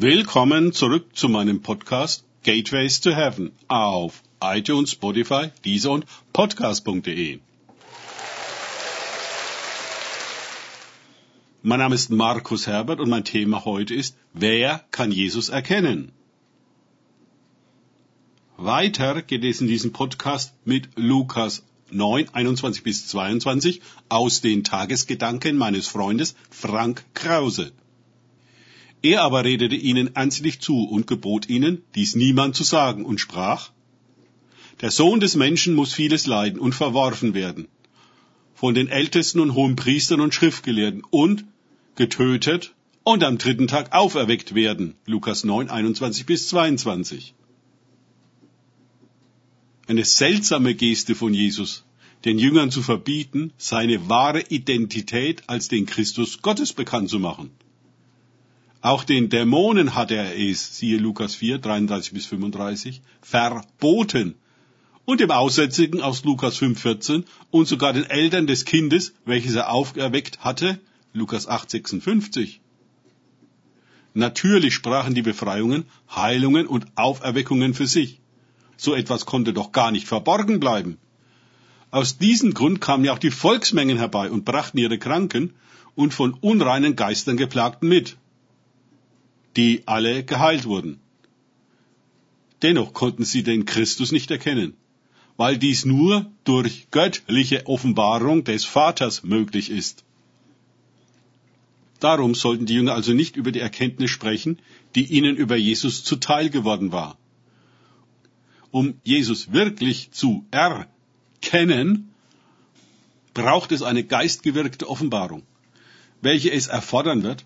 Willkommen zurück zu meinem Podcast Gateways to Heaven auf iTunes, Spotify, Deezer und Podcast.de. Mein Name ist Markus Herbert und mein Thema heute ist, wer kann Jesus erkennen? Weiter geht es in diesem Podcast mit Lukas 9, 21 bis 22 aus den Tagesgedanken meines Freundes Frank Krause. Er aber redete ihnen ernstlich zu und gebot ihnen, dies niemand zu sagen, und sprach, Der Sohn des Menschen muss vieles leiden und verworfen werden, von den Ältesten und hohen Priestern und Schriftgelehrten, und getötet und am dritten Tag auferweckt werden. Lukas 9, 21 bis 22. Eine seltsame Geste von Jesus, den Jüngern zu verbieten, seine wahre Identität als den Christus Gottes bekannt zu machen. Auch den Dämonen hat er es, siehe Lukas 4, 33 bis 35, verboten. Und dem Aussätzigen aus Lukas 5, 14 und sogar den Eltern des Kindes, welches er auferweckt hatte, Lukas 8, 56. Natürlich sprachen die Befreiungen, Heilungen und Auferweckungen für sich. So etwas konnte doch gar nicht verborgen bleiben. Aus diesem Grund kamen ja auch die Volksmengen herbei und brachten ihre Kranken und von unreinen Geistern geplagten mit die alle geheilt wurden. Dennoch konnten sie den Christus nicht erkennen, weil dies nur durch göttliche Offenbarung des Vaters möglich ist. Darum sollten die Jünger also nicht über die Erkenntnis sprechen, die ihnen über Jesus zuteil geworden war. Um Jesus wirklich zu erkennen, braucht es eine geistgewirkte Offenbarung, welche es erfordern wird,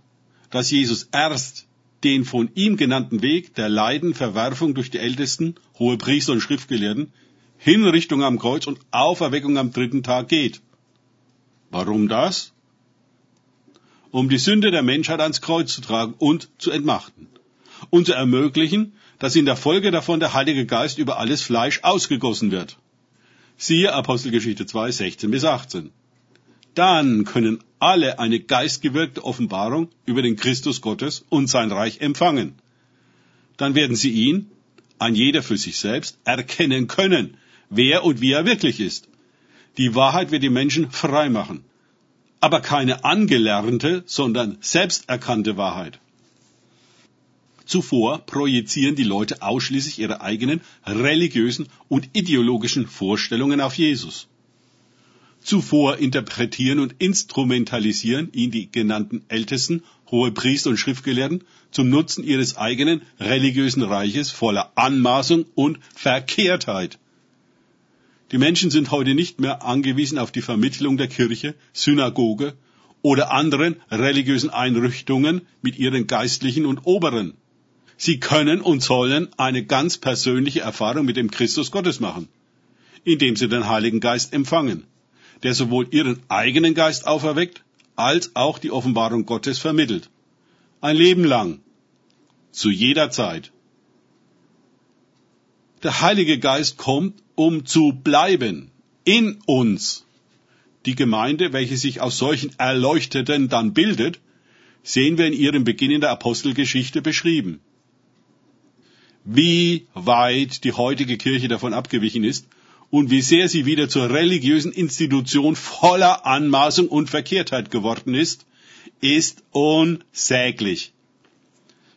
dass Jesus erst den von ihm genannten Weg der Leiden, Verwerfung durch die Ältesten, hohe Priester und Schriftgelehrten, Hinrichtung am Kreuz und Auferweckung am dritten Tag geht. Warum das? Um die Sünde der Menschheit ans Kreuz zu tragen und zu entmachten. Und zu ermöglichen, dass in der Folge davon der Heilige Geist über alles Fleisch ausgegossen wird. Siehe Apostelgeschichte 2, 16 bis 18 dann können alle eine geistgewirkte Offenbarung über den Christus Gottes und sein Reich empfangen. Dann werden sie ihn, ein jeder für sich selbst, erkennen können, wer und wie er wirklich ist. Die Wahrheit wird die Menschen frei machen. Aber keine angelernte, sondern selbsterkannte Wahrheit. Zuvor projizieren die Leute ausschließlich ihre eigenen religiösen und ideologischen Vorstellungen auf Jesus. Zuvor interpretieren und instrumentalisieren ihn die genannten Ältesten, hohe Priester und Schriftgelehrten zum Nutzen ihres eigenen religiösen Reiches voller Anmaßung und Verkehrtheit. Die Menschen sind heute nicht mehr angewiesen auf die Vermittlung der Kirche, Synagoge oder anderen religiösen Einrichtungen mit ihren Geistlichen und Oberen. Sie können und sollen eine ganz persönliche Erfahrung mit dem Christus Gottes machen, indem sie den Heiligen Geist empfangen der sowohl ihren eigenen Geist auferweckt, als auch die Offenbarung Gottes vermittelt. Ein Leben lang. Zu jeder Zeit. Der Heilige Geist kommt, um zu bleiben. In uns. Die Gemeinde, welche sich aus solchen Erleuchteten dann bildet, sehen wir in ihrem Beginn in der Apostelgeschichte beschrieben. Wie weit die heutige Kirche davon abgewichen ist, und wie sehr sie wieder zur religiösen Institution voller Anmaßung und Verkehrtheit geworden ist, ist unsäglich.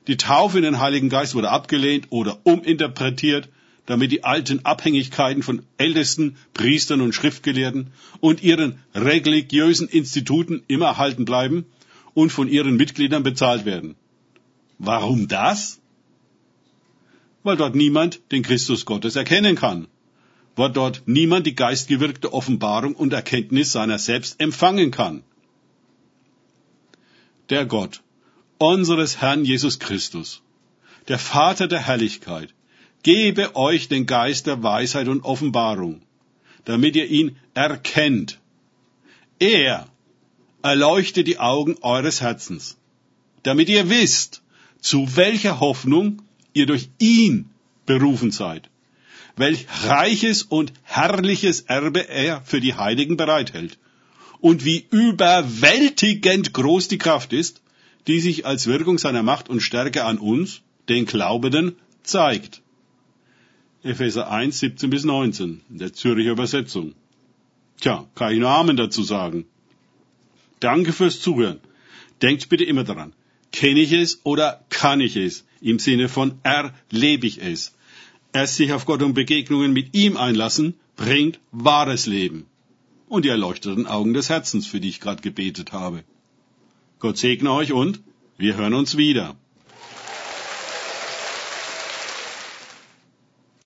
Die Taufe in den Heiligen Geist wurde abgelehnt oder uminterpretiert, damit die alten Abhängigkeiten von Ältesten, Priestern und Schriftgelehrten und ihren religiösen Instituten immer erhalten bleiben und von ihren Mitgliedern bezahlt werden. Warum das? Weil dort niemand den Christus Gottes erkennen kann wo dort niemand die geistgewirkte Offenbarung und Erkenntnis seiner selbst empfangen kann. Der Gott unseres Herrn Jesus Christus, der Vater der Herrlichkeit, gebe euch den Geist der Weisheit und Offenbarung, damit ihr ihn erkennt. Er erleuchte die Augen eures Herzens, damit ihr wisst, zu welcher Hoffnung ihr durch ihn berufen seid welch reiches und herrliches Erbe er für die Heiligen bereithält und wie überwältigend groß die Kraft ist, die sich als Wirkung seiner Macht und Stärke an uns, den Glaubenden, zeigt. Epheser 1, 17 bis 19, in der Zürcher Übersetzung. Tja, kann ich nur Amen dazu sagen. Danke fürs Zuhören. Denkt bitte immer daran. Kenne ich es oder kann ich es? Im Sinne von erlebe ich es. Erst sich auf Gott und Begegnungen mit ihm einlassen, bringt wahres Leben. Und die erleuchteten Augen des Herzens, für die ich gerade gebetet habe. Gott segne euch und wir hören uns wieder.